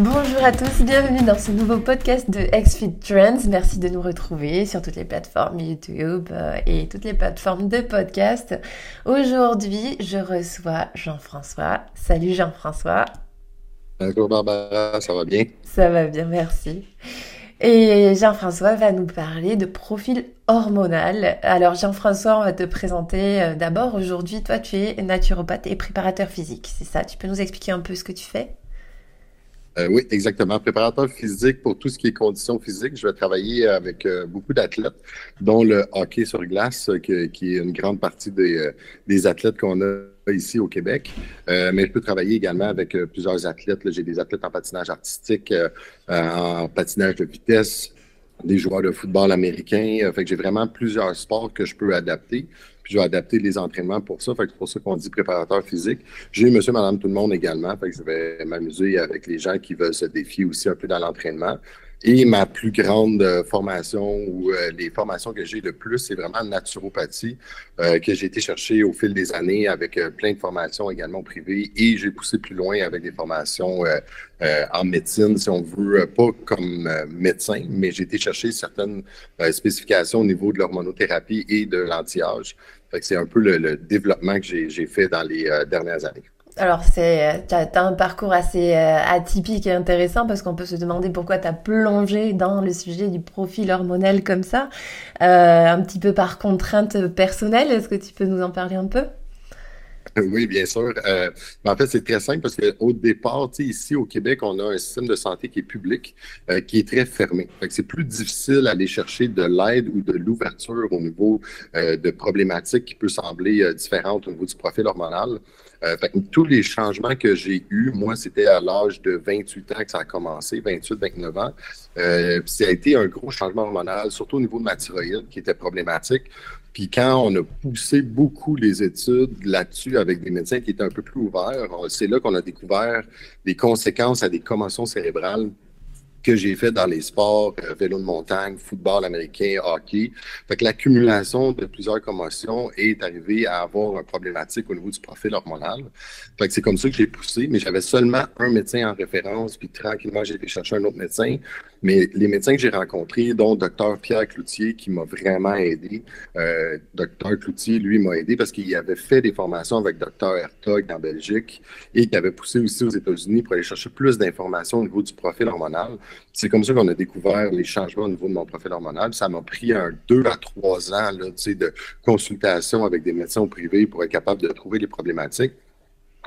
Bonjour à tous, bienvenue dans ce nouveau podcast de XFit Trends. Merci de nous retrouver sur toutes les plateformes YouTube euh, et toutes les plateformes de podcast. Aujourd'hui, je reçois Jean-François. Salut Jean-François. Bonjour Barbara, ça va bien? Ça va bien, merci. Et Jean-François va nous parler de profil hormonal. Alors Jean-François, on va te présenter euh, d'abord. Aujourd'hui, toi, tu es naturopathe et préparateur physique, c'est ça? Tu peux nous expliquer un peu ce que tu fais? Euh, oui, exactement. Préparateur physique pour tout ce qui est conditions physiques. Je vais travailler avec euh, beaucoup d'athlètes, dont le hockey sur glace, qui est une grande partie des, des athlètes qu'on a ici au Québec, euh, mais je peux travailler également avec euh, plusieurs athlètes. J'ai des athlètes en patinage artistique, euh, en patinage de vitesse, des joueurs de football américain. fait j'ai vraiment plusieurs sports que je peux adapter. Puis je vais adapter les entraînements pour ça. C'est pour ça qu'on dit préparateur physique. J'ai monsieur, madame, tout le monde également. Fait je vais m'amuser avec les gens qui veulent se défier aussi un peu dans l'entraînement. Et ma plus grande euh, formation ou euh, les formations que j'ai le plus, c'est vraiment naturopathie euh, que j'ai été chercher au fil des années avec plein de formations également privées et j'ai poussé plus loin avec des formations en médecine, si on veut, pas comme médecin, mais j'ai été chercher certaines spécifications au niveau de l'hormonothérapie et de l'anti-âge. C'est un peu le, le développement que j'ai fait dans les dernières années. Alors, c'est, as, un parcours assez euh, atypique et intéressant parce qu'on peut se demander pourquoi tu as plongé dans le sujet du profil hormonal comme ça, euh, un petit peu par contrainte personnelle. Est-ce que tu peux nous en parler un peu? Oui, bien sûr. Euh, en fait, c'est très simple parce qu'au départ, ici au Québec, on a un système de santé qui est public, qui est très fermé. c'est plus difficile d'aller chercher de l'aide ou de l'ouverture au niveau de problématiques qui peuvent sembler différentes au niveau du profil hormonal. Euh, tous les changements que j'ai eus, moi, c'était à l'âge de 28 ans que ça a commencé, 28, 29 ans. Euh, ça a été un gros changement hormonal, surtout au niveau de ma thyroïde, qui était problématique. Puis quand on a poussé beaucoup les études là-dessus avec des médecins qui étaient un peu plus ouverts, c'est là qu'on a découvert des conséquences à des commotions cérébrales que j'ai fait dans les sports, euh, vélo de montagne, football américain, hockey. Fait que l'accumulation de plusieurs commotions est arrivée à avoir une problématique au niveau du profil hormonal. Fait que c'est comme ça que j'ai poussé, mais j'avais seulement un médecin en référence, puis tranquillement, j'ai été chercher un autre médecin. Mais les médecins que j'ai rencontrés, dont Dr Pierre Cloutier, qui m'a vraiment aidé, euh, Dr Cloutier, lui, m'a aidé parce qu'il avait fait des formations avec Dr Hertog en Belgique et qui avait poussé aussi aux États-Unis pour aller chercher plus d'informations au niveau du profil hormonal. C'est comme ça qu'on a découvert les changements au niveau de mon profil hormonal. Ça m'a pris un deux à trois ans de consultation avec des médecins privés pour être capable de trouver les problématiques.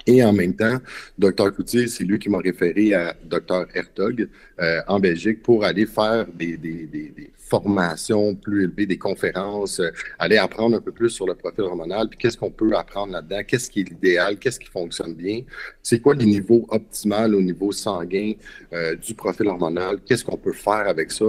Et en même temps, Dr Coutier, c'est lui qui m'a référé à Dr Hertog euh, en Belgique pour aller faire des, des, des, formations plus élevées, des conférences, euh, aller apprendre un peu plus sur le profil hormonal, puis qu'est-ce qu'on peut apprendre là-dedans, qu'est-ce qui est l'idéal, qu'est-ce qui fonctionne bien, c'est quoi les niveaux optimaux au niveau sanguin euh, du profil hormonal, qu'est-ce qu'on peut faire avec ça,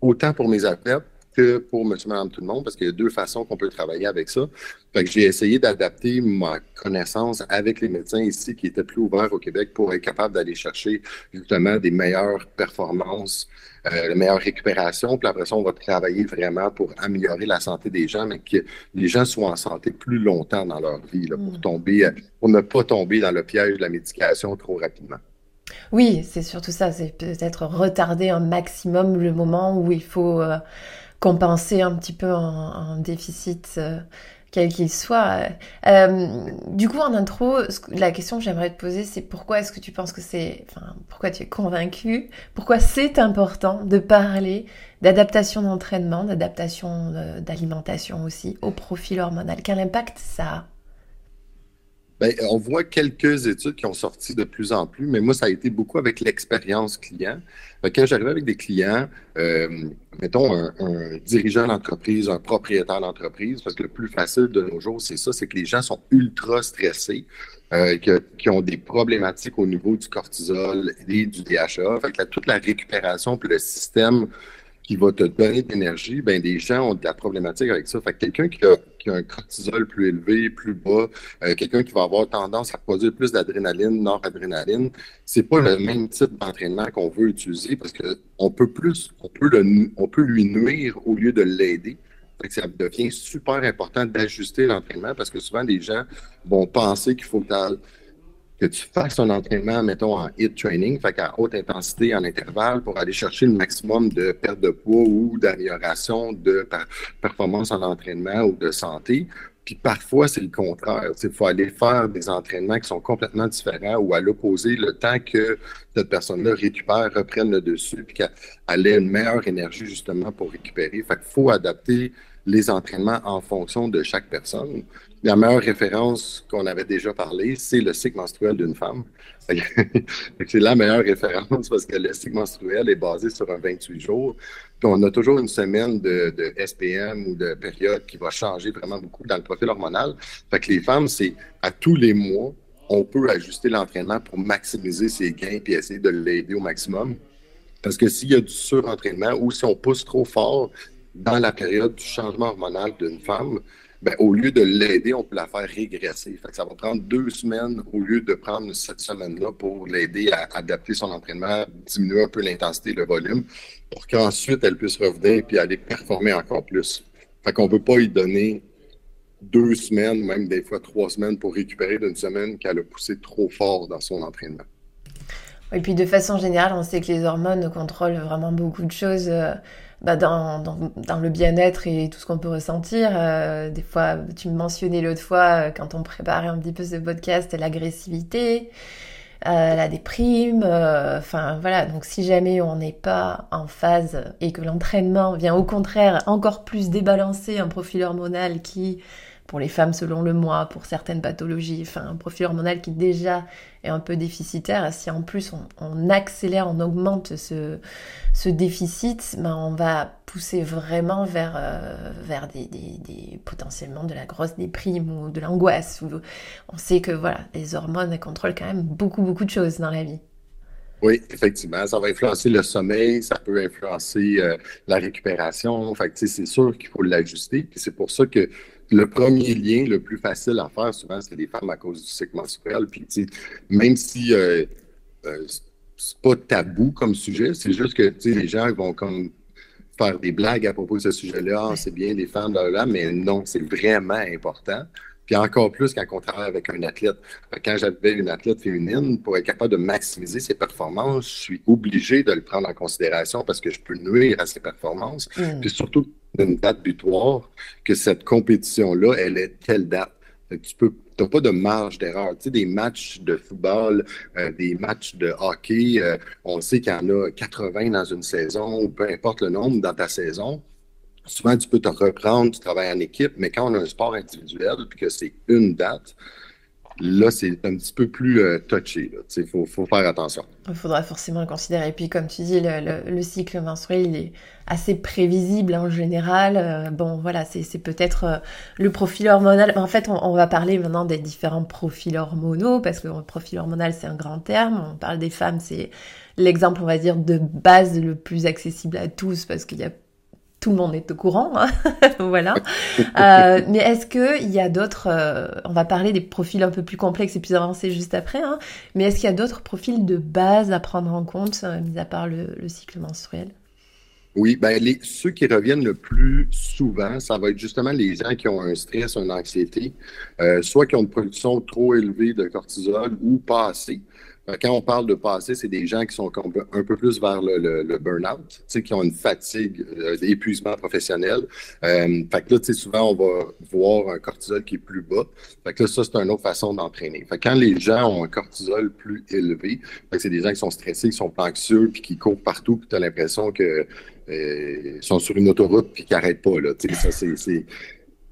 autant pour mes athlètes que pour monsieur, madame, tout le monde, parce qu'il y a deux façons qu'on peut travailler avec ça. Fait que j'ai essayé d'adapter ma connaissance avec les médecins ici qui étaient plus ouverts au Québec pour être capable d'aller chercher justement des meilleures performances, euh, de meilleure récupération. Puis après ça, on va travailler vraiment pour améliorer la santé des gens, mais que les gens soient en santé plus longtemps dans leur vie, là, pour mm. tomber, pour ne pas tomber dans le piège de la médication trop rapidement. Oui, c'est surtout ça, c'est peut-être retarder un maximum le moment où il faut euh, compenser un petit peu un, déficit, euh, quel qu'il soit. Euh, du coup, en intro, la question que j'aimerais te poser, c'est pourquoi est-ce que tu penses que c'est, enfin, pourquoi tu es convaincu, pourquoi c'est important de parler d'adaptation d'entraînement, d'adaptation d'alimentation aussi au profil hormonal? Quel impact ça a? Bien, on voit quelques études qui ont sorti de plus en plus, mais moi, ça a été beaucoup avec l'expérience client. Quand j'arrive avec des clients, euh, mettons un, dirigeant d'entreprise, un propriétaire d'entreprise, parce que le plus facile de nos jours, c'est ça, c'est que les gens sont ultra stressés, euh, qui ont des problématiques au niveau du cortisol et du DHA. Toute la récupération puis le système qui va te donner de l'énergie, ben des gens ont de la problématique avec ça. Fait que quelqu'un qui a, un cortisol plus élevé, plus bas, euh, quelqu'un qui va avoir tendance à produire plus d'adrénaline, noradrénaline, c'est pas le même type d'entraînement qu'on veut utiliser parce que on peut plus, on peut le, on peut lui nuire au lieu de l'aider. ça devient super important d'ajuster l'entraînement parce que souvent les gens vont penser qu'il faut que, tu fasses un entraînement, mettons, en HIIT training, fait qu'à haute intensité, en intervalle, pour aller chercher le maximum de perte de poids ou d'amélioration de performance en entraînement ou de santé. Puis parfois, c'est le contraire. Il faut aller faire des entraînements qui sont complètement différents ou à l'opposé, le temps que cette personne-là récupère, reprenne le dessus, puis qu'elle ait une meilleure énergie justement pour récupérer. Fait qu'il faut adapter les entraînements en fonction de chaque personne. La meilleure référence qu'on avait déjà parlé, c'est le cycle menstruel d'une femme. c'est la meilleure référence parce que le cycle menstruel est basé sur un 28 jours. Puis on a toujours une semaine de, SPM ou de période qui va changer vraiment beaucoup dans le profil hormonal. Fait que les femmes, c'est à tous les mois, on peut ajuster l'entraînement pour maximiser ses gains puis essayer de l'aider au maximum. Parce que s'il y a du surentraînement ou si on pousse trop fort dans la période du changement hormonal d'une femme, ben, au lieu de l'aider, on peut la faire régresser. Fait que ça va prendre deux semaines au lieu de prendre cette semaine-là pour l'aider à adapter son entraînement, diminuer un peu l'intensité, le volume, pour qu'ensuite elle puisse revenir et aller performer encore plus. Fait qu'on ne peut pas lui donner deux semaines, même des fois trois semaines pour récupérer d'une semaine qu'elle a poussé trop fort dans son entraînement. Et puis de façon générale, on sait que les hormones contrôlent vraiment beaucoup de choses. Bah, dans, dans, dans, le bien-être et tout ce qu'on peut ressentir. Euh, des fois, tu me mentionnais l'autre fois, euh, quand on préparait un petit peu ce podcast, l'agressivité, euh, la déprime. Enfin, voilà. Donc, si jamais on n'est pas en phase et que l'entraînement vient au contraire encore plus débalancer un profil hormonal qui pour les femmes selon le mois, pour certaines pathologies, enfin un profil hormonal qui déjà est un peu déficitaire, si en plus on, accélère, on augmente ce, déficit, ben on va pousser vraiment vers, euh, vers des, potentiellement de la grosse déprime ou de l'angoisse. On sait que voilà, les hormones contrôlent quand même beaucoup beaucoup de choses dans la vie. Oui, effectivement, ça va influencer le sommeil, ça peut influencer euh, la récupération. Fait c'est sûr qu'il faut l'ajuster. c'est pour ça que le premier lien le plus facile à faire, souvent, c'est les femmes à cause du cycle menstruel. Puis, même si euh, euh, c'est pas tabou comme sujet, c'est juste que les gens vont comme faire des blagues à propos de ce sujet-là. Ah, c'est bien les femmes, là, là, mais non, c'est vraiment important. Puis encore plus quand on travaille avec un athlète. Quand j'avais une athlète féminine, pour être capable de maximiser ses performances, je suis obligé de le prendre en considération parce que je peux nuire à ses performances. Mm. Puis surtout d'une date butoir, que cette compétition-là, elle est telle date. Tu peux n'as pas de marge d'erreur. Tu sais, des matchs de football, euh, des matchs de hockey, euh, on sait qu'il y en a 80 dans une saison, ou peu importe le nombre dans ta saison souvent, tu peux te reprendre, tu travailles en équipe, mais quand on a un sport individuel, puis que c'est une date, là, c'est un petit peu plus euh, touché. Il faut, faire attention. Il faudra forcément le considérer. Et puis, comme tu dis, le, cycle menstruel, il est assez prévisible en général. Euh, bon, voilà, c'est peut-être euh, le profil hormonal. En fait, on, va parler maintenant des différents profils hormonaux, parce que le profil hormonal, c'est un grand terme. On parle des femmes, c'est l'exemple, on va dire, de base le plus accessible à tous, parce qu'il y a tout le monde est au courant, hein. voilà. Euh, mais est-ce qu'il y a d'autres, euh, on va parler des profils un peu plus complexes et plus avancés juste après, hein, mais est-ce qu'il y a d'autres profils de base à prendre en compte, euh, mis à part le, cycle menstruel? Oui, ben les, ceux qui reviennent le plus souvent, ça va être justement les gens qui ont un stress, une anxiété, soit qui ont une production trop élevée de cortisol ou pas assez. Euh, quand on parle de passé, c'est des gens qui sont un peu plus vers le, burn-out, qui ont une fatigue, euh, d'épuisement professionnel. Euh, fait que là, souvent, on va voir un cortisol qui est plus bas. Fait que là, ça, c'est une autre façon d'entraîner. Fait que quand les gens ont un cortisol plus élevé, c'est des gens qui sont stressés, qui sont anxieux, puis qui courent partout, puis tu as l'impression qu'ils sont sur une autoroute, puis qu'ils n'arrêtent pas. Là. Ça, c'est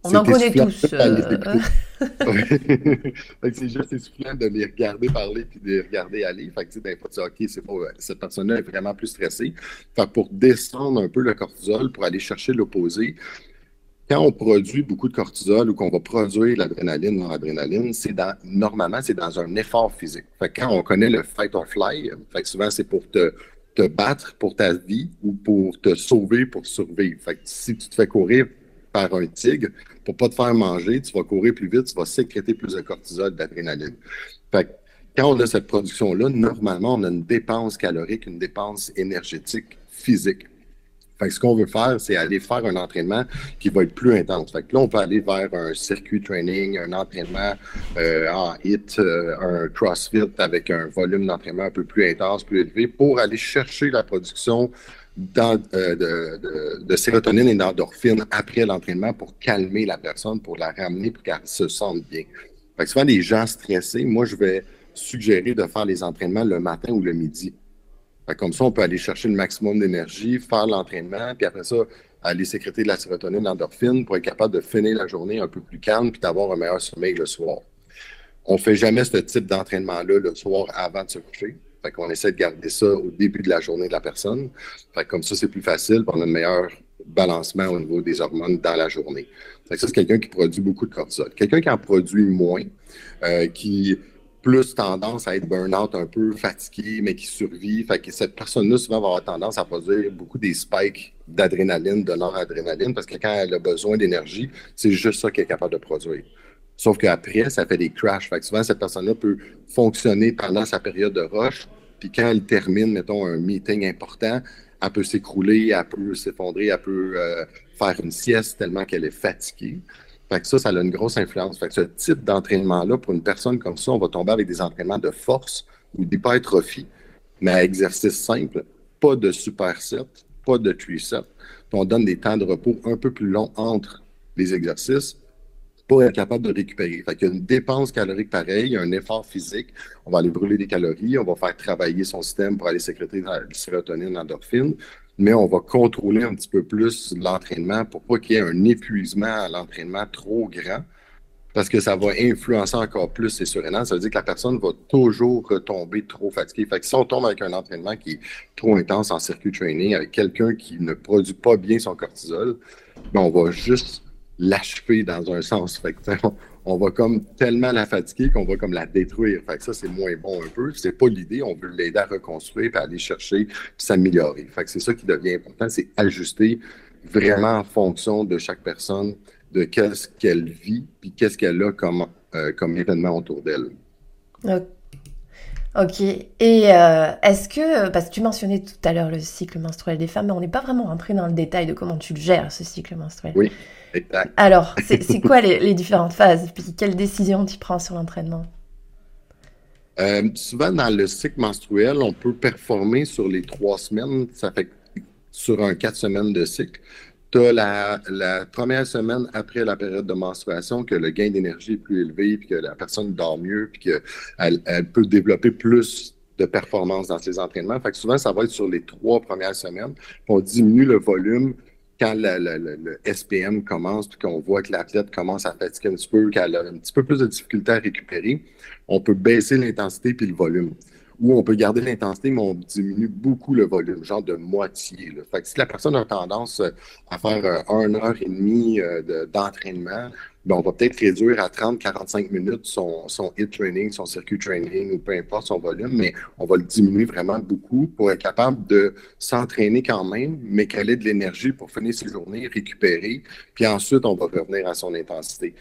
on en connaît tous. Euh. c'est juste essoufflant de les regarder parler puis de les regarder aller. Fait que, des fois, tu dis, OK, c'est pas, cette personne-là est vraiment plus stressée. Fait pour descendre un peu le cortisol, pour aller chercher l'opposé, quand on produit beaucoup de cortisol ou qu'on va produire l'adrénaline ou l'adrénaline, c'est dans, normalement, c'est dans un effort physique. Fait quand on connaît le fight or fly, fait que souvent, c'est pour te, te battre pour ta vie ou pour te sauver pour survivre. Fait que si tu te fais courir par un tigre, pour pas te faire manger, tu vas courir plus vite, tu vas sécréter plus de cortisol, d'adrénaline. Fait quand on a cette production-là, normalement, on a une dépense calorique, une dépense énergétique physique. Fait que ce qu'on veut faire, c'est aller faire un entraînement qui va être plus intense. Fait là, on peut aller vers un circuit training, un entraînement euh, en HIT, euh, un CrossFit avec un volume d'entraînement un peu plus intense, plus élevé, pour aller chercher la production euh, de, sérotonine et d'endorphine après l'entraînement pour calmer la personne, pour la ramener, pour qu'elle se sente bien. Fait que souvent, les gens stressés, moi, je vais suggérer de faire les entraînements le matin ou le midi. comme ça, on peut aller chercher le maximum d'énergie, faire l'entraînement, puis après ça, aller sécréter de la sérotonine, l'endorphine pour être capable de finir la journée un peu plus calme puis d'avoir un meilleur sommeil le soir. On ne fait jamais ce type d'entraînement-là le soir avant de se coucher. Fait qu'on essaie de garder ça au début de la journée de la personne. Fait comme ça, c'est plus facile, on a un meilleur balancement au niveau des hormones dans la journée. Ça, c'est quelqu'un qui produit beaucoup de cortisol. Quelqu'un qui en produit moins, euh, qui plus tendance à être burn-out un peu, fatigué, mais qui survit. Fait que cette personne-là, souvent, va avoir tendance à produire beaucoup des spikes d'adrénaline, de noradrénaline, parce que quand elle a besoin d'énergie, c'est juste ça qu'elle est capable de produire. Sauf qu'après, ça fait des crashs. Fait que souvent, cette personne-là peut fonctionner pendant sa période de rush, puis quand elle termine, mettons, un meeting important, elle peut s'écrouler, elle peut s'effondrer, elle peut euh, faire une sieste tellement qu'elle est fatiguée. Fait que ça, ça a une grosse influence. Fait ce type d'entraînement-là, pour une personne comme ça, on va tomber avec des entraînements de force ou d'hypertrophie, mais à exercice simple, pas de superset, pas de tricep. On donne des temps de repos un peu plus longs entre les exercices pour être capable de récupérer. Fait qu'il y a une dépense calorique pareille, il y a un effort physique. On va aller brûler des calories, on va faire travailler son système pour aller sécréter la sérotonine, l'endorphine mais on va contrôler un petit peu plus l'entraînement pour pas qu'il y ait un épuisement à l'entraînement trop grand, parce que ça va influencer encore plus ses surrénales. Ça veut dire que la personne va toujours retomber trop fatiguée. Fait que si on tombe avec un entraînement qui est trop intense en circuit training, avec quelqu'un qui ne produit pas bien son cortisol, ben on va juste l'achever dans un sens. Fait que, on va comme tellement la fatiguer qu'on va comme la détruire. Fait que ça, c'est moins bon un peu. C'est pas l'idée. On veut l'aider à reconstruire puis aller chercher puis s'améliorer. Fait que c'est ça qui devient important, c'est ajuster vraiment en fonction de chaque personne, de qu'est-ce qu'elle vit puis qu'est-ce qu'elle a comme, euh, comme événement autour d'elle. Ok. Et euh, est-ce que, parce que tu mentionnais tout à l'heure le cycle menstruel des femmes, mais on n'est pas vraiment rentré dans le détail de comment tu le gères, ce cycle menstruel. Oui. Exact. Alors, c'est quoi les, différentes phases? Puis quelles décisions tu prends sur l'entraînement? Euh, souvent, dans le cycle menstruel, on peut performer sur les trois semaines. Ça fait sur un quatre semaines de cycle. Tu as la, première semaine après la période de menstruation que le gain d'énergie est plus élevé, puis que la personne dort mieux, puis qu'elle elle peut développer plus de performance dans ses entraînements. Fait que souvent, ça va être sur les trois premières semaines. On diminue le volume quand le, SPM commence, puis qu'on voit que l'athlète commence à fatiguer un petit peu, qu'elle a un petit peu plus de difficulté à récupérer, on peut baisser l'intensité puis le volume. Ou on peut garder l'intensité, mais on diminue beaucoup le volume, genre de moitié. Fait que si la personne a tendance à faire euh, une heure et demie euh, d'entraînement, ben, on va peut-être réduire à 30-45 minutes son, hit training, son circuit training ou peu importe son volume, mais on va le diminuer vraiment beaucoup pour être capable de s'entraîner quand même, mais qu'elle ait de l'énergie pour finir ses journées, récupérer, puis ensuite on va revenir à son intensité.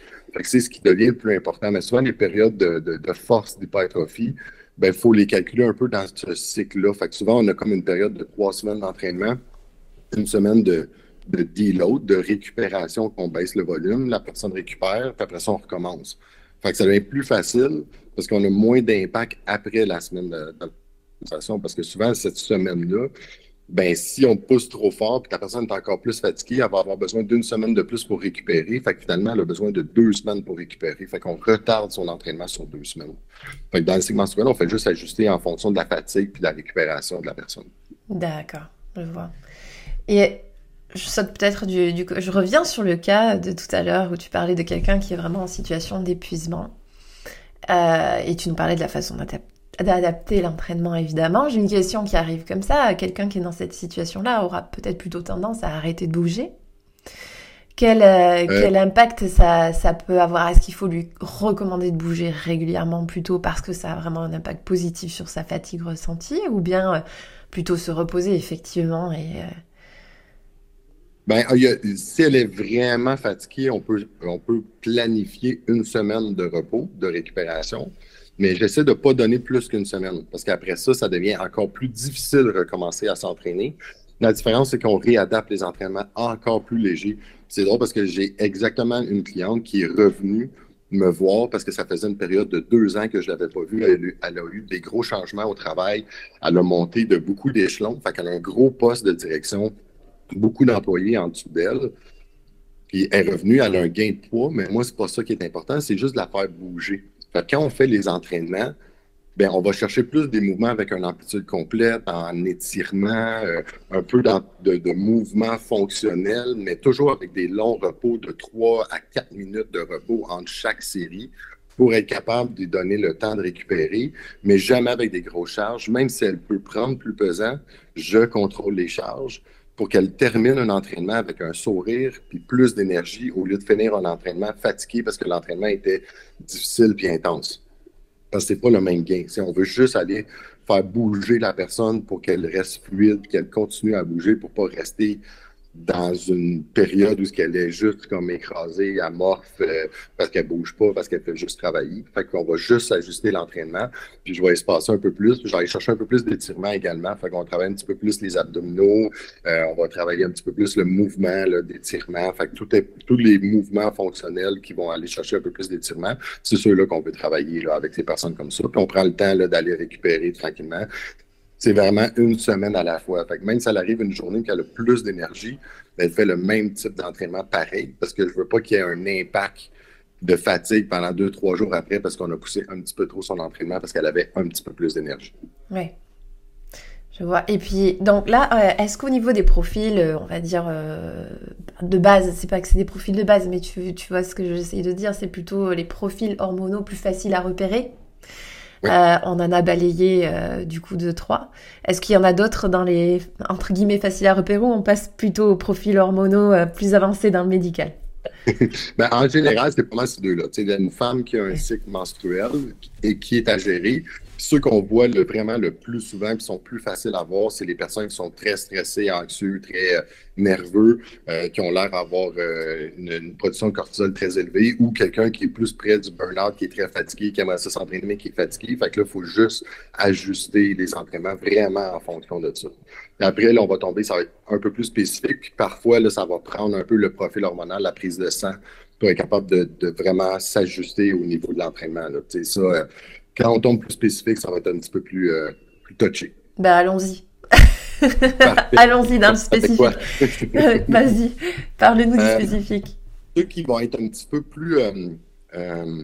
C'est ce qui devient le plus important. Mais souvent, les périodes de, de, force d'hypertrophie, ben, il faut les calculer un peu dans ce cycle-là. Fait souvent, on a comme une période de trois semaines d'entraînement, une semaine de de deload, de récupération, qu'on baisse le volume, la personne récupère, puis après ça, on recommence. Fait que ça devient plus facile parce qu'on a moins d'impact après la semaine de, de parce que souvent, cette semaine-là, ben si on pousse trop fort puis la personne est encore plus fatiguée, elle va avoir besoin d'une semaine de plus pour récupérer. Fait que finalement, elle a besoin de deux semaines pour récupérer. Fait qu'on retarde son entraînement sur deux semaines. Fait que dans le segment menstruel, on fait juste ajuster en fonction de la fatigue puis de la récupération de la personne. D'accord, je vois. Et je saute peut-être du, Je reviens sur le cas de tout à l'heure où tu parlais de quelqu'un qui est vraiment en situation d'épuisement. Euh, et tu nous parlais de la façon d'adapter l'entraînement, évidemment. J'ai une question qui arrive comme ça. Quelqu'un qui est dans cette situation-là aura peut-être plutôt tendance à arrêter de bouger. Quel, euh, quel impact ça, ça, peut avoir? Est-ce qu'il faut lui recommander de bouger régulièrement plutôt parce que ça a vraiment un impact positif sur sa fatigue ressentie? Ou bien euh, plutôt se reposer effectivement et ben, si elle est vraiment fatiguée, on peut, on peut planifier une semaine de repos, de récupération, mais j'essaie de ne pas donner plus qu'une semaine, parce qu'après ça, ça devient encore plus difficile de recommencer à s'entraîner. La différence, c'est qu'on réadapte les entraînements encore plus légers. C'est drôle parce que j'ai exactement une cliente qui est revenue me voir parce que ça faisait une période de deux ans que je l'avais pas vue. Elle, a eu des gros changements au travail. Elle a monté de beaucoup d'échelons. Fait qu'elle a un gros poste de direction, beaucoup d'employés en dessous d'elle. Puis elle est revenue, elle a un gain de poids, mais moi, c'est pas ça qui est important, c'est juste de la faire bouger. Quand on fait les entraînements, ben, on va chercher plus des mouvements avec une amplitude complète, en étirement, euh, un peu de, de mouvements fonctionnels, mais toujours avec des longs repos de 3 à 4 minutes de repos entre chaque série pour être capable de donner le temps de récupérer, mais jamais avec des grosses charges. Même si elle peut prendre plus pesant, je contrôle les charges pour qu'elle termine un entraînement avec un sourire puis plus d'énergie au lieu de finir un entraînement fatigué parce que l'entraînement était difficile puis intense. Parce que c'est pas le même gain. Si on veut juste aller faire bouger la personne pour qu'elle reste fluide, qu'elle continue à bouger pour pas rester dans une période où ce qu'elle est juste comme écrasée, amorphe, euh, parce qu'elle bouge pas, parce qu'elle fait juste travailler. Fait qu'on va juste ajuster l'entraînement, puis je vais espacer un peu plus, puis je vais aller chercher un peu plus d'étirement également. Fait qu'on travaille un petit peu plus les abdominaux, euh, on va travailler un petit peu plus le mouvement d'étirement. Fait que tout tous les mouvements fonctionnels qui vont aller chercher un peu plus d'étirement, c'est ceux-là qu'on peut travailler là, avec ces personnes comme ça. Puis on prend le temps d'aller récupérer tranquillement c'est vraiment une semaine à la fois. Même si elle arrive une journée qu'elle a plus d'énergie, ben, elle fait le même type d'entraînement pareil parce que je veux pas qu'il y ait un impact de fatigue pendant deux, trois jours après parce qu'on a poussé un petit peu trop son entraînement parce qu'elle avait un petit peu plus d'énergie. Oui. Je vois. Et puis, donc là, euh, est-ce qu'au niveau des profils, euh, on va dire euh, de base, c'est pas que c'est des profils de base, mais tu, tu vois ce que j'essaye de dire, c'est plutôt les profils hormonaux plus faciles à repérer? Euh, on en a balayé euh, du coup deux, trois. Est-ce qu'il y en a d'autres dans les, entre guillemets, faciles à repérer ou on passe plutôt au profil hormonaux euh, plus avancé dans le médical? Ben, en général, c'est pas mal ces deux-là. Il y a une femme qui a un cycle menstruel et qui est à gérer, ceux qu'on voit vraiment le plus souvent, qui sont plus faciles à voir, c'est les personnes qui sont très stressées, anxieux, très euh, nerveux, euh, qui ont l'air d'avoir euh, une, production de cortisol très élevée, ou quelqu'un qui est plus près du burn-out, qui est très fatigué, qui aimerait s'entraîner, mais qui est fatigué. Fait que là, il faut juste ajuster les entraînements vraiment en fonction de ça. après, là, on va tomber, ça va être un peu plus spécifique, parfois, là, ça va prendre un peu le profil hormonal, la prise de sang, pour être capable de, de vraiment s'ajuster au niveau de l'entraînement. Ça, quand on tombe plus spécifique, ça va être un petit peu plus, euh, plus touché. Ben, allons-y. allons-y dans le spécifique. Vas-y, parle-nous du euh, spécifique. Ceux qui vont être un petit peu plus, euh,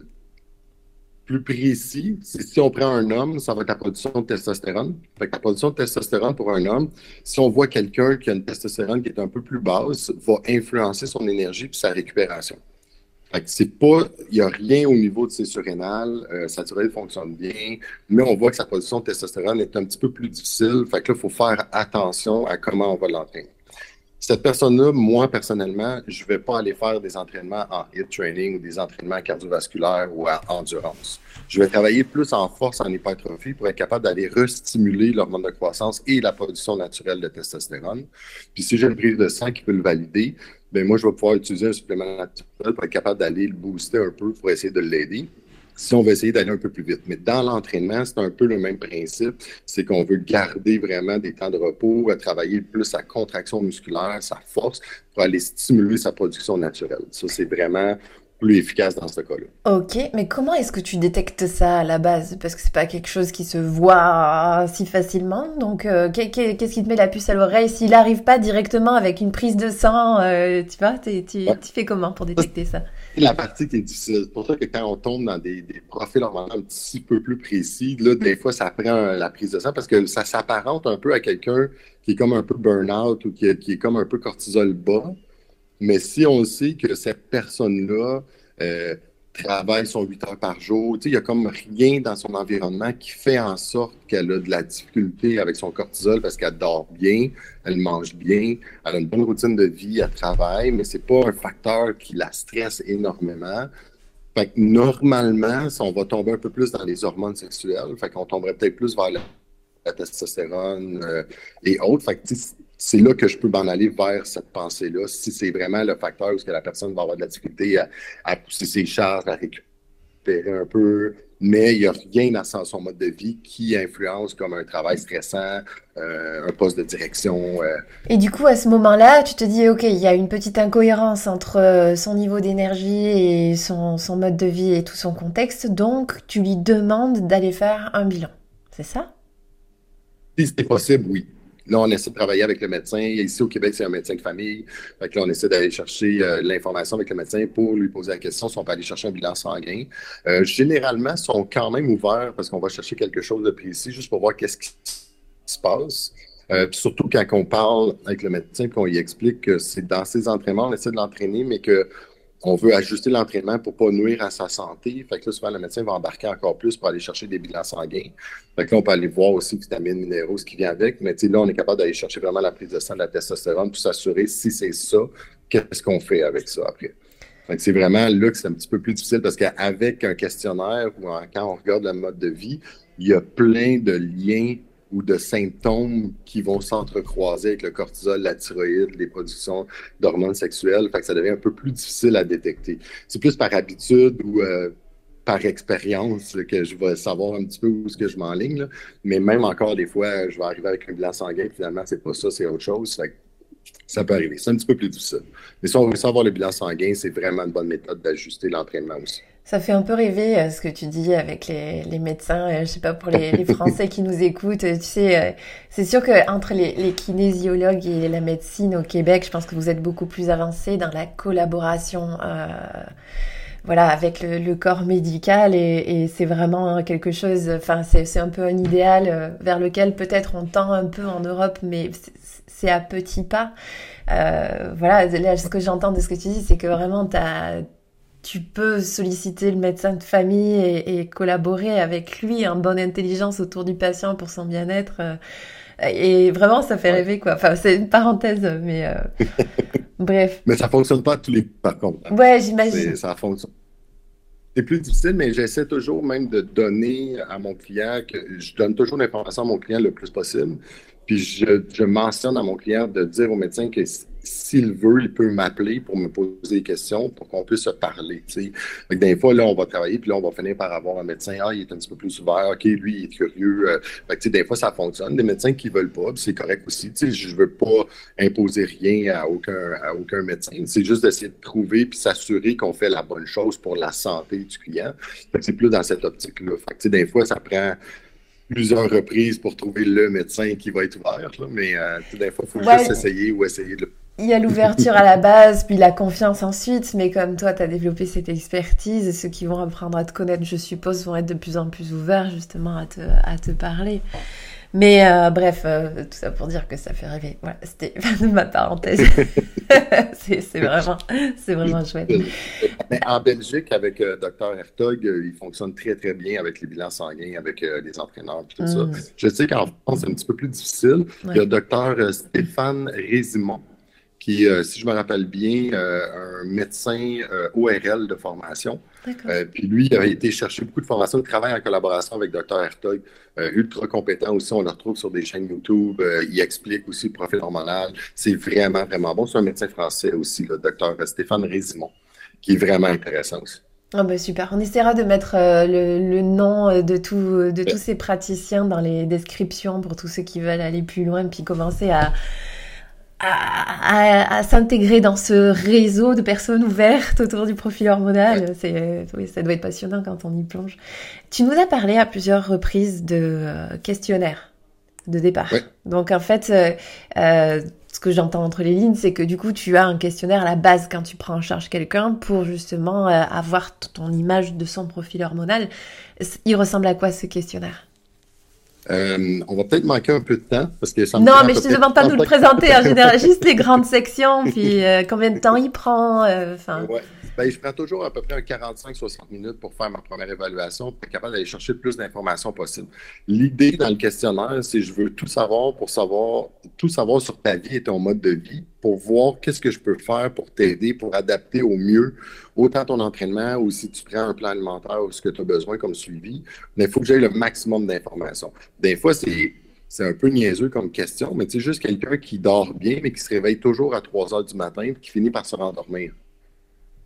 plus précis, c'est si on prend un homme, ça va être la production de testostérone. Fait la production de testostérone pour un homme, si on voit quelqu'un qui a une testostérone qui est un peu plus basse, va influencer son énergie et sa récupération c'est pas, il n'y a rien au niveau de ses surrénales, euh, sa durée fonctionne bien, mais on voit que sa production de testostérone est un petit peu plus difficile. Fait que là, il faut faire attention à comment on va l'entraîner. Cette personne-là, moi, personnellement, je ne vais pas aller faire des entraînements en hit training ou des entraînements cardiovasculaires ou en endurance. Je vais travailler plus en force, en hypertrophie pour être capable d'aller restimuler l'hormone de croissance et la production naturelle de testostérone. Puis si j'ai une prise de sang qui peut le valider, ben moi, je vais pouvoir utiliser un supplément naturel pour être capable d'aller le booster un peu pour essayer de l'aider. Si on veut essayer d'aller un peu plus vite. Mais dans l'entraînement, c'est un peu le même principe. C'est qu'on veut garder vraiment des temps de repos, travailler plus sa contraction musculaire, sa force, pour aller stimuler sa production naturelle. Ça, c'est vraiment plus efficace dans ce cas-là. Ok, mais comment est-ce que tu détectes ça à la base? Parce que c'est pas quelque chose qui se voit si facilement. Donc, euh, qu'est-ce qui te met la puce à l'oreille? S'il n'arrive pas directement avec une prise de sang, euh, tu vois, tu fais comment pour détecter ça? C'est la partie qui est difficile. C'est pour ça que quand on tombe dans des, profils un petit peu plus précis, là, des fois, ça prend la prise de sang parce que ça s'apparente un peu à quelqu'un qui est comme un peu burn-out ou qui qui est comme un peu cortisol bas. Mais si on sait que cette personne-là euh, travaille son 8 heures par jour, il n'y a comme rien dans son environnement qui fait en sorte qu'elle a de la difficulté avec son cortisol parce qu'elle dort bien, elle mange bien, elle a une bonne routine de vie, elle travaille, mais c'est pas un facteur qui la stresse énormément. Fait que normalement, on va tomber un peu plus dans les hormones sexuelles, fait qu'on tomberait peut-être plus vers la, testostérone euh, et autres. Fait que, c'est là que je peux m'en aller vers cette pensée-là, si c'est vraiment le facteur où que la personne va avoir de la difficulté à, pousser ses charges, à récupérer récupérer un peu, mais il n'y a rien dans son mode de vie qui influence comme un travail stressant, euh, un poste de direction. Euh. Et du coup, à ce moment-là, tu te dis, OK, il y a une petite incohérence entre euh, son niveau d'énergie et son, son, mode de vie et tout son contexte, donc tu lui demandes d'aller faire un bilan. C'est ça? Si c'est possible, oui. Là, on essaie de travailler avec le médecin. Ici, au Québec, c'est un médecin de famille. Là, on essaie d'aller chercher euh, l'information avec le médecin pour lui poser la question si on peut aller chercher un bilan sanguin. Euh, généralement, ils sont quand même ouverts parce qu'on va chercher quelque chose de précis juste pour voir qu'est-ce qui se passe. Euh, surtout quand on parle avec le médecin qu'on lui explique que c'est dans ses entraînements, on essaie de l'entraîner, mais que on veut ajuster l'entraînement pour pas nuire à sa santé. Fait que là, souvent, le médecin va embarquer encore plus pour aller chercher des bilans sanguins. Fait que là, on peut aller voir aussi vitamines, minéraux, ce qui vient avec. Mais là, on est capable d'aller chercher vraiment la prise de sang, de la testostérone pour s'assurer si c'est ça, qu'est-ce qu'on fait avec ça après. Fait que c'est vraiment là que c'est un petit peu plus difficile parce qu'avec un questionnaire ou quand on regarde le mode de vie, il y a plein de liens ou de symptômes qui vont s'entrecroiser avec le cortisol, la thyroïde, les productions d'hormones sexuelles. Ça devient un peu plus difficile à détecter. C'est plus par habitude ou euh, par expérience que je vais savoir un petit peu où est-ce que je m'enligne. Mais même encore des fois, je vais arriver avec un bilan sanguin, finalement, c'est pas ça, c'est autre chose. Ça peut arriver. C'est un petit peu plus difficile. Mais si on veut savoir le bilan sanguin, c'est vraiment une bonne méthode d'ajuster l'entraînement aussi. Ça fait un peu rêver euh, ce que tu dis avec les, les médecins, euh, je sais pas pour les, Français qui nous écoutent, tu sais, euh, c'est sûr que entre les, les, kinésiologues et la médecine au Québec, je pense que vous êtes beaucoup plus avancés dans la collaboration, euh, voilà, avec le, corps médical et, c'est vraiment quelque chose, enfin c'est un peu un idéal vers lequel peut-être on tend un peu en Europe, mais c'est à petits pas. Euh, voilà, là, ce que j'entends de ce que tu dis, c'est que vraiment t'as tu peux solliciter le médecin de famille et, collaborer avec lui en bonne intelligence autour du patient pour son bien-être. Euh, et vraiment, ça fait rêver, quoi. Enfin, c'est une parenthèse, mais euh, bref. Mais ça fonctionne pas tous les par contre. Ouais, j'imagine. Ça fonctionne. C'est plus difficile, mais j'essaie toujours même de donner à mon client que je donne toujours l'information à mon client le plus possible. Puis je, je mentionne à mon client de dire au médecin que s'il veut, il peut m'appeler pour me poser des questions pour qu'on puisse se parler. sais. des fois, là, on va travailler, puis là, on va finir par avoir un médecin. Ah, il est un petit peu plus ouvert. OK, lui, il est curieux. Euh, fait que, des fois, ça fonctionne. Des médecins qui veulent pas, c'est correct aussi. Je ne veux pas imposer rien à aucun, à aucun médecin. C'est juste d'essayer de trouver puis s'assurer qu'on fait la bonne chose pour la santé du client. C'est plus dans cette optique-là. Des fois, ça prend plusieurs reprises pour trouver le médecin qui va être ouvert. Mais euh, des fois, il faut juste essayer ou essayer de le il y a l'ouverture à la base, puis la confiance ensuite, mais comme toi, tu as développé cette expertise, ceux qui vont apprendre à te connaître, je suppose, vont être de plus en plus ouverts justement à te, à te parler. Mais euh, bref, euh, tout ça pour dire que ça fait rêver. Voilà, c'était ma parenthèse. c'est vraiment, c'est vraiment chouette. Mais en Belgique, avec euh, Dr Hertog, il fonctionne très très bien avec les bilans sanguins, avec les entraîneurs et tout ça. Mm. Je sais qu'en France, c'est un petit peu plus difficile. Il y a Dr Stéphane Résimont qui, euh, si je me rappelle bien, euh, un médecin euh, ORL de formation. puis lui, il avait été chercher beaucoup de formation. Il travaille en collaboration avec Dr. Hertog, ultra compétent aussi. On le retrouve sur des chaînes YouTube. il explique aussi le profil hormonal. C'est vraiment, vraiment bon. C'est un médecin français aussi, le Dr. Stéphane Résimont, qui est vraiment intéressant aussi. Ah bah super, on essaiera de mettre le, nom de, tout, de tous ces praticiens dans les descriptions pour tous ceux qui veulent aller plus loin puis commencer à, à, s'intégrer dans ce réseau de personnes ouvertes autour du profil hormonal. C'est, oui, ça doit être passionnant quand on y plonge. Tu nous as parlé à plusieurs reprises de euh, questionnaires de départ. Donc en fait, euh, euh, ce que j'entends entre les lignes, c'est que du coup, tu as un questionnaire à la base quand tu prends en charge quelqu'un pour justement avoir ton image de son profil hormonal. Il ressemble à quoi ce questionnaire? Euh, on va peut-être manquer un peu de temps parce que ça Non, mais je te demande pas de nous le présenter en général, juste les grandes sections, puis euh, combien de temps il prend. Euh, enfin. Ben, je prends toujours à peu près 45-60 minutes pour faire ma première évaluation, pour être capable d'aller chercher le plus d'informations possible. L'idée dans le questionnaire, c'est je veux tout savoir pour savoir, tout savoir sur ta vie et ton mode de vie, pour voir qu'est-ce que je peux faire pour t'aider, pour adapter au mieux autant ton entraînement ou si tu prends un plan alimentaire ou ce que tu as besoin comme suivi. Il faut que j'aie le maximum d'informations. Des fois, c'est c'est un peu niaiseux comme question, mais c'est juste quelqu'un qui dort bien, mais qui se réveille toujours à 3 heures du matin et qui finit par se rendormir.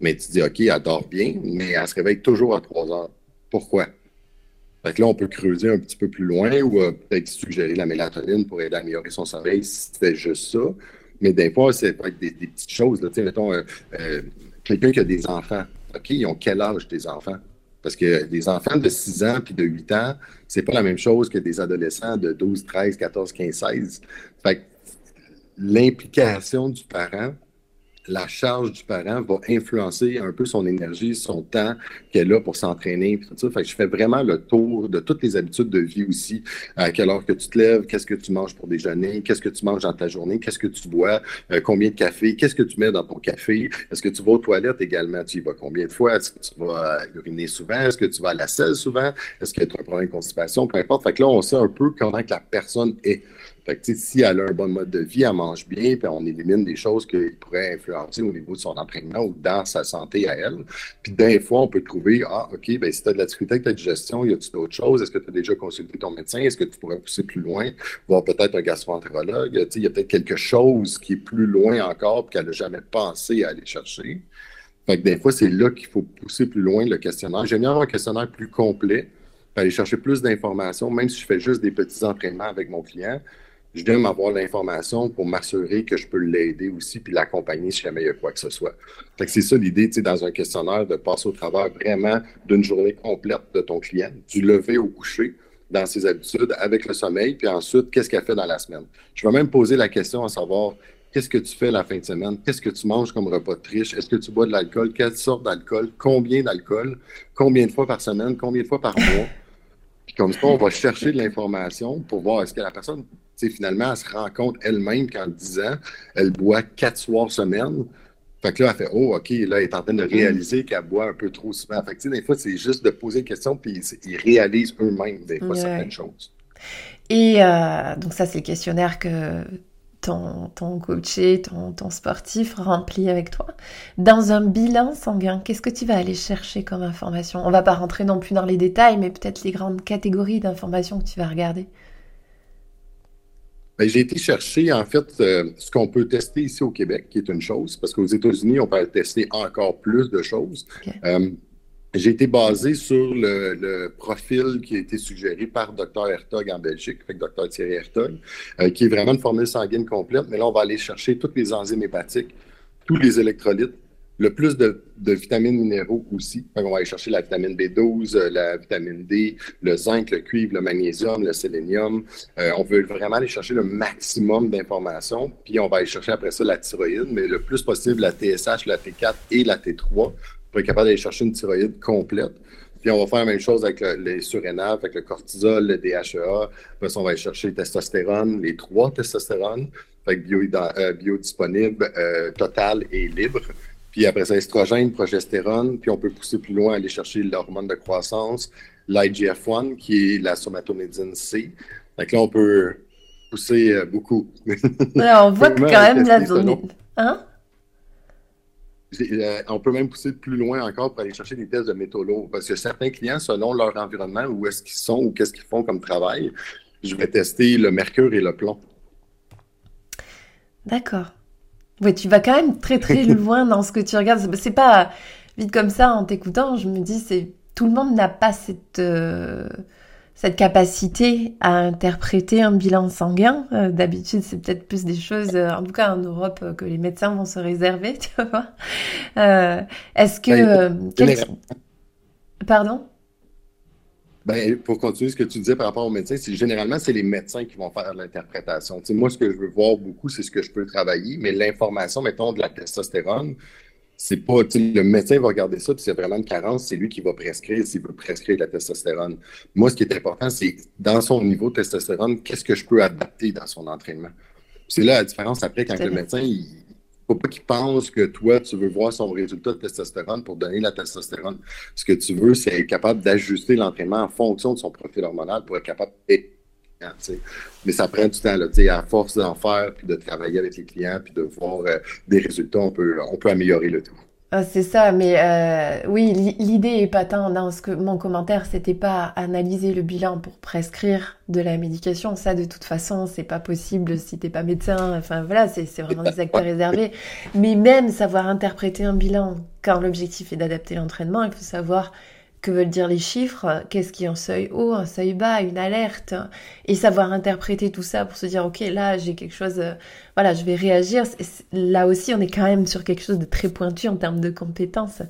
Mais tu dis, OK, elle dort bien, mais elle se réveille toujours à 3 heures. Pourquoi? Fait que là, on peut creuser un petit peu plus loin ou euh, peut-être suggérer la mélatonine pour aider à améliorer son sommeil si c'était juste ça. Mais des fois, c'est peut être des, petites choses. Là. Mettons, euh, euh, quelqu'un qui a des enfants. OK, ils ont quel âge des enfants? Parce que des enfants de 6 ans puis de 8 ans, c'est pas la même chose que des adolescents de 12, 13, 14, 15, 16. Fait que l'implication du parent la charge du parent va influencer un peu son énergie, son temps qu'elle a pour s'entraîner. Tout je fais vraiment le tour de toutes les habitudes de vie aussi. À quelle heure que tu te lèves, qu'est-ce que tu manges pour déjeuner, qu'est-ce que tu manges dans ta journée, qu'est-ce que tu bois, euh, combien de café, qu'est-ce que tu mets dans ton café, est-ce que tu vas aux toilettes également, tu y vas combien de fois, est-ce que tu vas uriner souvent, est-ce que tu vas à la selle souvent, est-ce que tu as un problème de constipation, peu importe. Fait là, on sait un peu comment la personne est. Fait que, si elle a un bon mode de vie, elle mange bien, puis on élimine des choses qui pourraient influencer au niveau de son entraînement ou dans sa santé à elle. Puis des fois, on peut trouver, ah, OK, ben si tu as de la difficulté avec ta digestion, y a-t-il d'autres choses? Est-ce que tu as déjà consulté ton médecin? Est-ce que tu pourrais pousser plus loin? Voir peut-être un gastroentérologue? Il y a peut-être quelque chose qui est plus loin encore, qu'elle n'a jamais pensé à aller chercher. Fait des fois, c'est là qu'il faut pousser plus loin le questionnaire. J'aime bien avoir un questionnaire plus complet, aller chercher plus d'informations, même si je fais juste des petits entraînements avec mon client je dois avoir l'information pour m'assurer que je peux l'aider aussi puis l'accompagner si jamais il y a quoi que ce soit. c'est ça l'idée, dans un questionnaire, de passer au travers vraiment d'une journée complète de ton client, du lever au coucher, dans ses habitudes avec le sommeil, puis ensuite, qu'est-ce qu'elle fait dans la semaine? Je vais même poser la question à savoir qu'est-ce que tu fais la fin de semaine, qu'est-ce que tu manges comme repas de triche, est-ce que tu bois de l'alcool, quelle sorte d'alcool, combien d'alcool, combien de fois par semaine, combien de fois par mois? Puis comme ça, on va chercher de l'information pour voir est-ce que la personne finalement, elle se rend compte elle-même qu'en 10 ans, elle boit quatre soirs semaine. Fait que là, elle fait Oh, OK, là, elle est en train de mm. réaliser qu'elle boit un peu trop souvent. Fait que, des fois, c'est juste de poser une question, puis ils, réalisent eux-mêmes, des fois, certaines choses. Et euh, donc, ça, c'est le questionnaire que ton, ton coaché, ton, ton, sportif remplit avec toi. Dans un bilan sanguin, qu'est-ce que tu vas aller chercher comme information? On va pas rentrer non plus dans les détails, mais peut-être les grandes catégories d'informations que tu vas regarder. Ben, j'ai été chercher, en fait, euh, ce qu'on peut tester ici au Québec, qui est une chose, parce qu'aux États-Unis, on peut tester encore plus de choses. Euh, j'ai été basé sur le, profil qui a été suggéré par Dr. Hertog en Belgique, avec Dr. Thierry Hertog, euh, qui est vraiment une formule sanguine complète. Mais là, on va aller chercher toutes les enzymes hépatiques, tous les électrolytes, le plus de, vitamines minéraux aussi. on va aller chercher la vitamine B12, euh, la vitamine D, le zinc, le cuivre, le magnésium, le sélénium. Euh, on veut vraiment aller chercher le maximum d'informations. Puis on va aller chercher après ça la thyroïde, mais le plus possible la TSH, la T4 et la T3 pour être capable d'aller chercher une thyroïde complète. Puis on va faire la même chose avec les surrénales, avec le cortisol, le DHEA. Puis on va aller chercher le testostérone, les trois testostérones, bio, euh, biodisponible, total et libre. Puis après ça, estrogène, progestérone. Puis on peut pousser plus loin, aller chercher l'hormone de croissance, l'IGF-1, qui est la somatonédine C. Donc là, on peut pousser euh, beaucoup. on voit quand même la zone. Hein? Euh, on peut même pousser plus loin encore pour aller chercher des tests de métaux lourds. Parce que certains clients, selon leur environnement, où est-ce qu'ils sont ou qu'est-ce qu'ils font comme travail, je vais tester le mercure et le plomb. D'accord. Oui, tu vas quand même très très loin dans ce que tu regardes. C'est pas vite comme ça en t'écoutant. Je me dis, c'est tout le monde n'a pas cette euh, cette capacité à interpréter un bilan sanguin. Euh, d'habitude, c'est peut-être plus des choses, euh, en tout cas en Europe, que les médecins vont se réserver. Tu vois Est-ce que pardon? Ben, pour continuer ce que tu disais par rapport aux médecins, c'est généralement, c'est les médecins qui vont faire l'interprétation. moi, ce que je veux voir beaucoup, c'est ce que je peux travailler, mais l'information, mettons, de la testostérone, c'est pas, le médecin va regarder ça, puis c'est vraiment une carence, c'est lui qui va prescrire s'il veut prescrire de la testostérone. Moi, ce qui est important, c'est dans son niveau de testostérone, qu'est-ce que je peux adapter dans son entraînement. C'est là la différence après quand le médecin, il, faut pas qu'il pense que toi, tu veux voir son résultat de testostérone pour donner la testostérone. Ce que tu veux, c'est être capable d'ajuster l'entraînement en fonction de son profil hormonal pour être capable d'être mais ça prend du temps, là, à force d'en faire, puis de travailler avec les clients, puis de voir euh, des résultats, on peut améliorer le tout. Ah, c'est ça, mais euh, oui, l'idée est pas tant dans ce que mon commentaire, c'était pas analyser le bilan pour prescrire de la médication. Ça, de toute façon, c'est pas possible si t'es pas médecin. Enfin voilà, c'est vraiment des actes réservés. Mais même savoir interpréter un bilan quand l'objectif est d'adapter l'entraînement, il faut savoir que veulent dire les chiffres, qu'est-ce qui est un seuil haut, un seuil bas, une alerte, et savoir interpréter tout ça pour se dire, ok, là j'ai quelque chose, euh, voilà, je vais réagir. Là aussi, on est quand même sur quelque chose de très pointu en termes de compétences.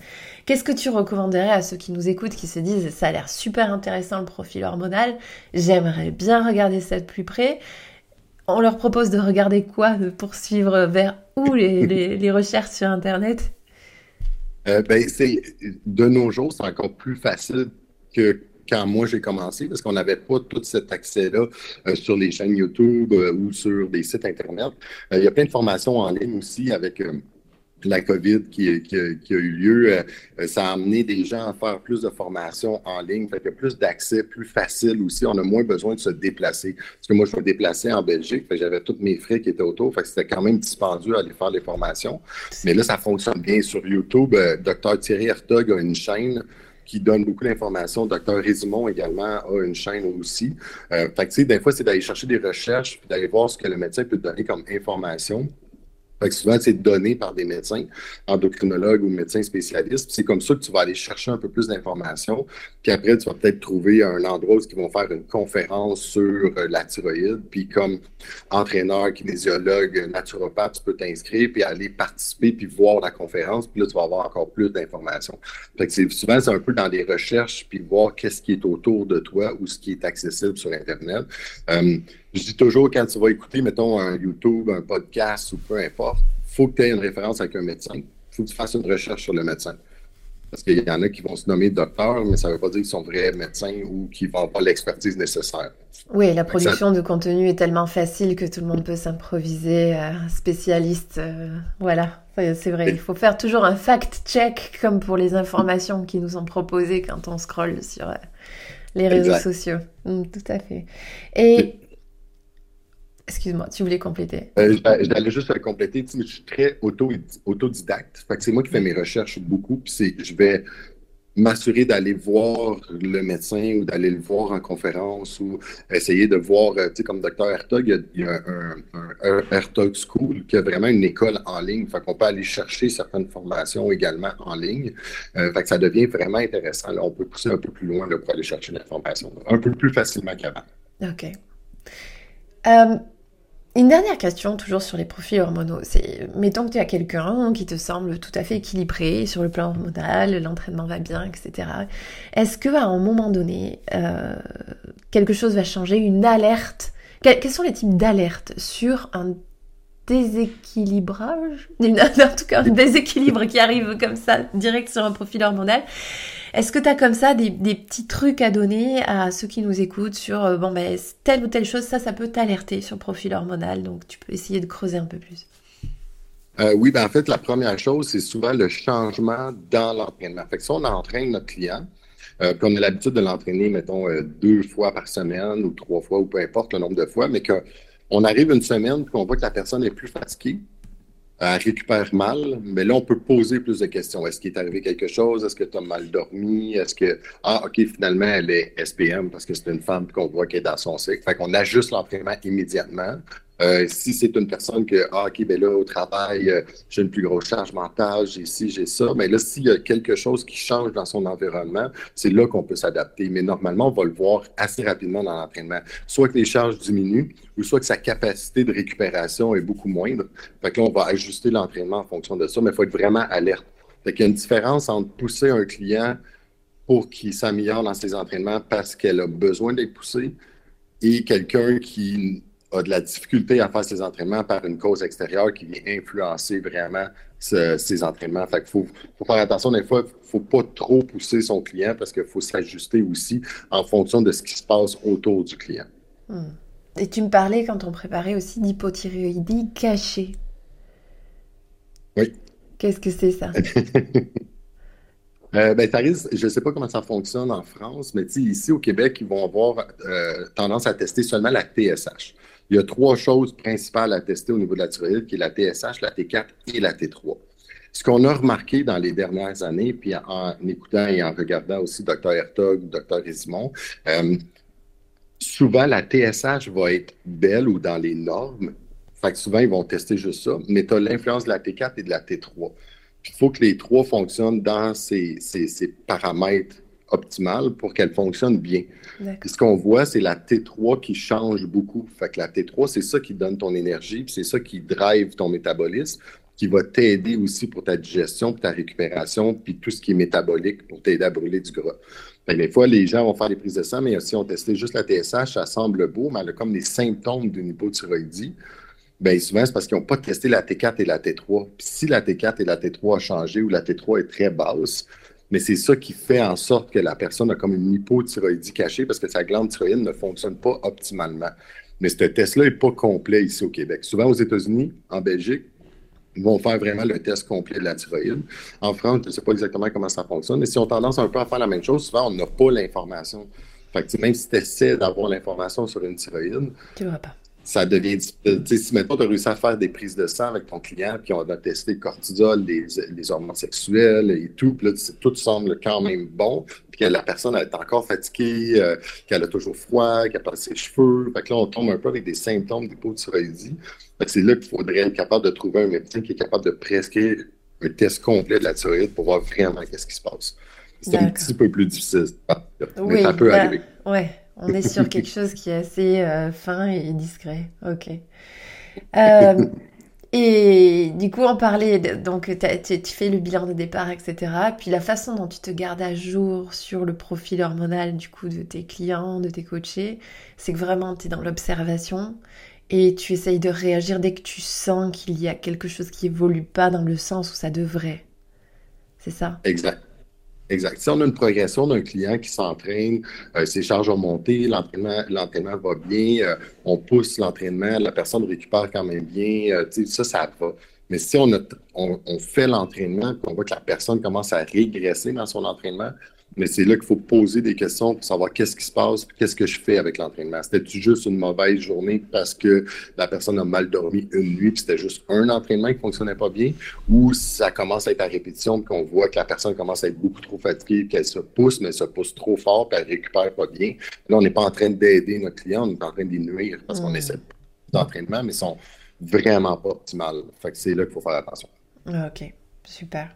Qu'est-ce que tu recommanderais à ceux qui nous écoutent, qui se disent, ça a l'air super intéressant le profil hormonal, j'aimerais bien regarder ça de plus près. On leur propose de regarder quoi, de poursuivre vers où les, les recherches sur Internet? Euh, ben, c'est, de nos jours, c'est encore plus facile que quand moi j'ai commencé, parce qu'on n'avait pas tout cet accès-là euh, sur les chaînes YouTube euh, ou sur des sites Internet. il y a plein de formations en ligne aussi avec la COVID qui, a eu lieu, euh, ça a amené des gens à faire plus de formations en ligne, fait que plus d'accès, plus facile aussi. On a moins besoin de se déplacer. Parce que moi, je me déplaçais en Belgique, j'avais tous mes frais qui étaient autour, fait que c'était quand même dispendieux à aller faire les formations. Mais là, ça fonctionne bien sur YouTube. Euh, Dr Thierry Hertog a une chaîne qui donne beaucoup d'informations. Docteur Résimon également a une chaîne aussi. Euh, fait que, des fois, c'est d'aller chercher des recherches, puis d'aller voir ce que le médecin peut donner comme information. Fait que souvent, c'est donné par des médecins, endocrinologues ou médecins spécialistes. C'est comme ça que tu vas aller chercher un peu plus d'informations. Puis après, tu vas peut-être trouver un endroit où ils vont faire une conférence sur euh, la thyroïde. Puis comme entraîneur, kinésiologue, naturopathe, tu peux t'inscrire puis aller participer puis voir la conférence. Puis là, tu vas avoir encore plus d'informations. Fait que souvent, c'est un peu dans des recherches puis voir qu'est-ce qui est autour de toi ou ce qui est accessible sur Internet. Euh, je dis toujours, quand tu vas écouter, mettons, un YouTube, un podcast ou peu importe, il faut que tu aies une référence avec un médecin. Il faut que tu fasses une recherche sur le médecin. Parce qu'il y en a qui vont se nommer docteur, mais ça ne veut pas dire qu'ils sont vrais médecins ou qu'ils vont pas l'expertise nécessaire. Oui, la production de contenu est tellement facile que tout le monde peut s'improviser euh, spécialiste. Euh, voilà, c'est vrai. Il faut faire toujours un fact-check comme pour les informations qui nous sont proposées quand on scrolle sur euh, les réseaux sociaux. Mm, tout à fait. Et Excuse-moi, tu voulais compléter? Euh, J'allais juste compléter. je suis très auto, autodidacte. c'est moi qui fais mes recherches beaucoup. Puis je vais m'assurer d'aller voir le médecin ou d'aller le voir en conférence ou essayer de voir, euh, tu sais, comme Dr. Hertog, il y a, un, un, Hertog School qui a vraiment une école en ligne. Fait qu'on peut aller chercher certaines formations également en ligne. Euh, fait que ça devient vraiment intéressant. on peut pousser un peu plus loin pour aller chercher l'information un peu plus facilement qu'avant. OK. Une dernière question, toujours sur les profils hormonaux. C'est, mettons que tu as quelqu'un qui te semble tout à fait équilibré sur le plan hormonal, l'entraînement va bien, etc. Est-ce que à un moment donné, euh, quelque chose va changer, une alerte? Quels sont les types d'alertes sur un déséquilibrage, en tout cas un déséquilibre qui arrive comme ça direct sur un profil hormonal est-ce que tu as comme ça des, petits trucs à donner à ceux qui nous écoutent sur, euh, bon, ben, telle ou telle chose, ça, ça peut t'alerter sur le profil hormonal, donc tu peux essayer de creuser un peu plus. Euh, oui, ben en fait, la première chose, c'est souvent le changement dans l'entraînement. Fait que si on entraîne notre client, euh, qu'on a l'habitude de l'entraîner, mettons, deux fois par semaine ou trois fois ou peu importe le nombre de fois, mais qu'on arrive une semaine et qu'on voit que la personne est plus fatiguée, elle récupère mal, mais là, on peut poser plus de questions. Est-ce qu'il est arrivé quelque chose? Est-ce que tu as mal dormi? Est-ce que, ah, OK, finalement, elle est SPM parce que c'est une femme qu'on voit qu'elle est dans son cycle. Fait qu'on ajuste l'entraînement immédiatement. Euh, si c'est une personne que, ah, OK, ben là, au travail, euh, j'ai une plus grosse charge mentale, j'ai ci, j'ai ça, mais là, s'il y a quelque chose qui change dans son environnement, c'est là qu'on peut s'adapter. Mais normalement, on va le voir assez rapidement dans l'entraînement. Soit que les charges diminuent, ou soit que sa capacité de récupération est beaucoup moindre. Fait que là, on va ajuster l'entraînement en fonction de ça, mais il faut être vraiment alerte. Fait qu'il y a une différence entre pousser un client pour qu'il s'améliore dans ses entraînements parce qu'elle a besoin d'être poussée et quelqu'un qui a de la difficulté à faire ses entraînements par une cause extérieure qui vient influencer vraiment ses entraînements. Fait qu'il faut, faire attention, des fois, il ne faut pas trop pousser son client parce qu'il faut s'ajuster aussi en fonction de ce qui se passe autour du client. Hmm. Et tu me parlais quand on préparait aussi d'hypothyroïdie cachée. Oui. Qu'est-ce que c'est ça? Euh, ben, je ne sais pas comment ça fonctionne en France, mais ici au Québec, ils vont avoir euh, tendance à tester seulement la TSH. Il y a trois choses principales à tester au niveau de la thyroïde, qui est la TSH, la T4 et la T3. Ce qu'on a remarqué dans les dernières années, puis en écoutant et en regardant aussi Dr. Hertog, Dr. Résimond, euh, souvent la TSH va être belle ou dans les normes. Fait que souvent, ils vont tester juste ça, mais tu as l'influence de la T4 et de la T3. il faut que les trois fonctionnent dans ces paramètres optimales pour qu'elles fonctionnent bien. ce qu'on voit, c'est la T3 qui change beaucoup. Fait que la T3, c'est ça qui donne ton énergie, puis c'est ça qui drive ton métabolisme qui va t'aider aussi pour ta digestion, pour ta récupération, puis tout ce qui est métabolique pour t'aider à brûler du gras. des fois, les gens vont faire des prises de sang, mais si on testé juste la TSH, ça semble beau, mais elle a comme des symptômes d'une hypothyroïdie. Bien, souvent, c'est parce qu'ils n'ont pas testé la T4 et la T3. Puis si la T4 et la T3 ont changé ou la T3 est très basse, mais c'est ça qui fait en sorte que la personne a comme une hypothyroïdie cachée parce que sa glande thyroïde ne fonctionne pas optimalement. Mais ce test-là n'est pas complet ici au Québec. Souvent aux États-Unis, en Belgique, vont faire vraiment le test complet de la thyroïde. En France, je ne sais pas exactement comment ça fonctionne, mais si on tendance un peu à faire la même chose, souvent, on n'a pas l'information. Fait que même si tu essaies d'avoir l'information sur une thyroïde, tu ne pas ça devient difficile. Si maintenant tu as réussi à faire des prises de sang avec ton client, puis on a testé le cortisol, les, les hormones sexuelles et tout, puis là, tout semble quand même bon, puis que la personne est encore fatiguée, euh, qu'elle a toujours froid, qu'elle perd ses cheveux. Fait que là, on tombe un peu avec des symptômes d'hypothyroïdie. C'est là qu'il faudrait être capable de trouver un médecin qui est capable de prescrire un test complet de la thyroïde pour voir vraiment qu'est-ce qui se passe. C'est un petit peu plus difficile, mais ça peut arriver. Ouais. On est sur quelque chose qui est assez euh, fin et discret. Ok. Euh, et du coup, on parlait, donc tu fais le bilan de départ, etc. Puis la façon dont tu te gardes à jour sur le profil hormonal du coup de tes clients, de tes coachés, c'est que vraiment tu es dans l'observation et tu essayes de réagir dès que tu sens qu'il y a quelque chose qui évolue pas dans le sens où ça devrait. C'est ça? Exact. Exact. Si on a une progression d'un client qui s'entraîne, euh, ses charges ont monté, l'entraînement, l'entraînement va bien, euh, on pousse l'entraînement, la personne récupère quand même bien, euh, ça, ça va. Mais si on, a, on, on fait l'entraînement, qu'on voit que la personne commence à régresser dans son entraînement, mais c'est là qu'il faut poser des questions pour savoir qu'est-ce qui se passe, qu'est-ce que je fais avec l'entraînement. C'était-tu juste une mauvaise journée parce que la personne a mal dormi une nuit, puis c'était juste un entraînement qui fonctionnait pas bien, ou ça commence à être à répétition, puis qu'on voit que la personne commence à être beaucoup trop fatiguée, qu'elle se pousse, mais se pousse trop fort, puis elle récupère pas bien. Là, on n'est pas en train d'aider notre client, on est en train d'y nuire parce qu'on mm. essaie d'entraînement, mais ils sont vraiment pas optimales. Fait que c'est là qu'il faut faire attention. OK, super.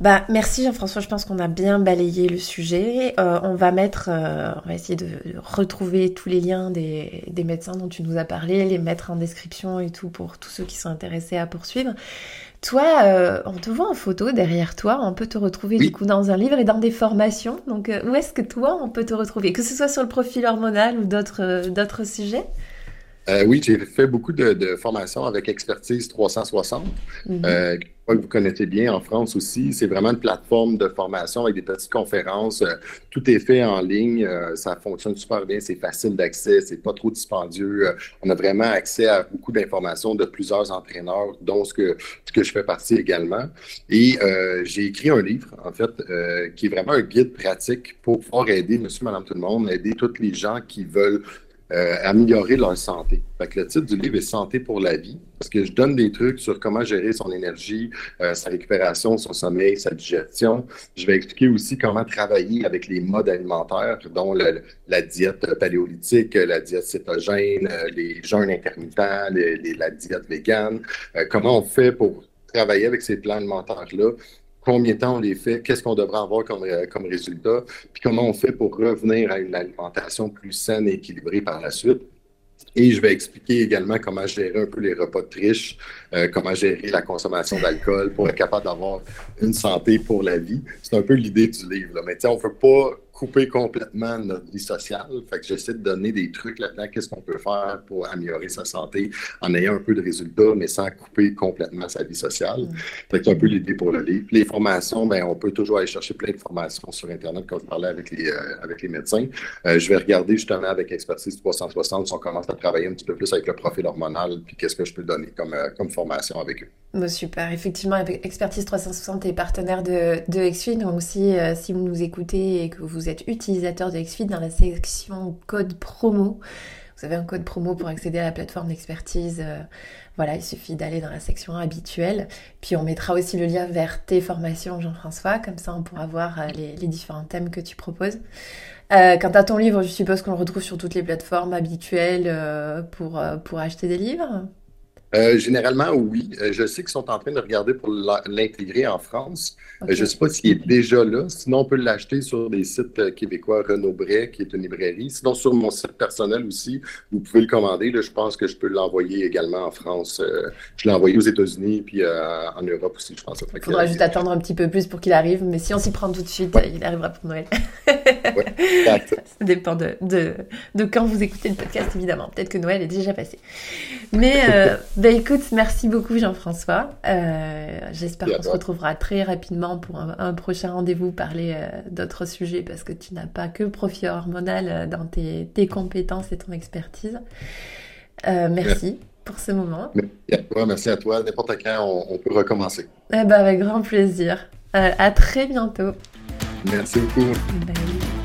Bah, merci Jean-François, je pense qu'on a bien balayé le sujet. Euh, on va mettre, euh, on va essayer de retrouver tous les liens des, médecins dont tu nous as parlé, les mettre en description et tout pour tous ceux qui sont intéressés à poursuivre. Toi, euh, on te voit en photo derrière toi, on peut te retrouver du coup dans un livre et dans des formations. Donc où est-ce que toi on peut te retrouver? Que ce soit sur le profil hormonal ou d'autres d'autres sujets? Euh, oui, j'ai fait beaucoup de, formations avec Expertise 360, mm euh, que vous connaissez bien en France aussi. C'est vraiment une plateforme de formation avec des petites conférences. Euh, tout est fait en ligne. Euh, ça fonctionne super bien. C'est facile d'accès. C'est pas trop dispendieux. on a vraiment accès à beaucoup d'informations de plusieurs entraîneurs, dont ce que, que je fais partie également. Et j'ai écrit un livre, en fait, qui est vraiment un guide pratique pour pouvoir aider monsieur, madame, tout le monde, aider tous les gens qui veulent euh, améliorer leur santé. Fait le titre du livre est Santé pour la vie, parce que je donne des trucs sur comment gérer son énergie, euh, sa récupération, son sommeil, sa digestion. Je vais expliquer aussi comment travailler avec les modes alimentaires, dont la diète paléolithique, la diète cétogène, euh, les jeûnes intermittents, la diète végane. comment on fait pour travailler avec ces plans alimentaires-là combien de temps on les fait, qu'est-ce qu'on devrait avoir comme, euh, comme résultat, puis comment on fait pour revenir à une alimentation plus saine et équilibrée par la suite. Et je vais expliquer également comment gérer un peu les repas de triche, euh, comment gérer la consommation d'alcool pour être capable d'avoir une santé pour la vie. C'est un peu l'idée du livre. Là. Mais on ne veut pas couper complètement notre vie sociale. Fait que j'essaie de donner des trucs là-dedans, qu'est-ce qu'on peut faire pour améliorer sa santé en ayant un peu de résultats, mais sans couper complètement sa vie sociale. Mm. Fait que c'est un peu l'idée pour le livre. Les formations, ben, on peut toujours aller chercher plein de formations sur Internet, quand je parlais avec les, euh, avec les médecins. Euh, je vais regarder justement avec Expertise 360 si on commence à travailler un petit peu plus avec le profil hormonal, puis qu'est-ce que je peux donner comme, euh, comme formation avec eux. Bah, super. Effectivement, avec Expertise 360 est partenaire de, de XFIT. Donc, si, si vous nous écoutez et que vous êtes utilisateur de XFIT dans la section code promo, Vous avez un code promo pour accéder à la plateforme d'expertise. voilà, il suffit d'aller dans la section habituelle. Puis on mettra aussi le lien vers tes formations, Jean-François. Comme ça, on pourra voir les, les différents thèmes que tu proposes. Euh, quant à ton livre, je suppose qu'on le retrouve sur toutes les plateformes habituelles euh, pour, euh, pour acheter des livres? Euh, généralement, oui. Euh, je sais qu'ils sont en train de regarder pour l'intégrer en France. Euh, je ne sais pas s'il est déjà là. Sinon, on peut l'acheter sur des sites québécois, Renaud Bray, qui est une librairie. Sinon, sur mon site personnel aussi, vous pouvez le commander. Là, je pense que je peux l'envoyer également en France. je l'ai envoyé aux États-Unis puis en Europe aussi, je pense. Il faudra juste attendre un petit peu plus pour qu'il arrive. Mais si on s'y prend tout de suite, il arrivera pour Noël. ouais, Ça dépend de, de, de, quand vous écoutez le podcast, évidemment. Peut-être que Noël est déjà passé. Mais... Ben écoute, merci beaucoup Jean-François. Euh, j'espère qu'on se retrouvera très rapidement pour un, prochain rendez-vous, parler euh, d'autres sujets parce que tu n'as pas que profil hormonal euh, dans tes, compétences et ton expertise. merci pour ce moment. Merci à toi. N'importe quand, on, peut recommencer. Eh ben, avec grand plaisir. à très bientôt. Merci beaucoup. Bye.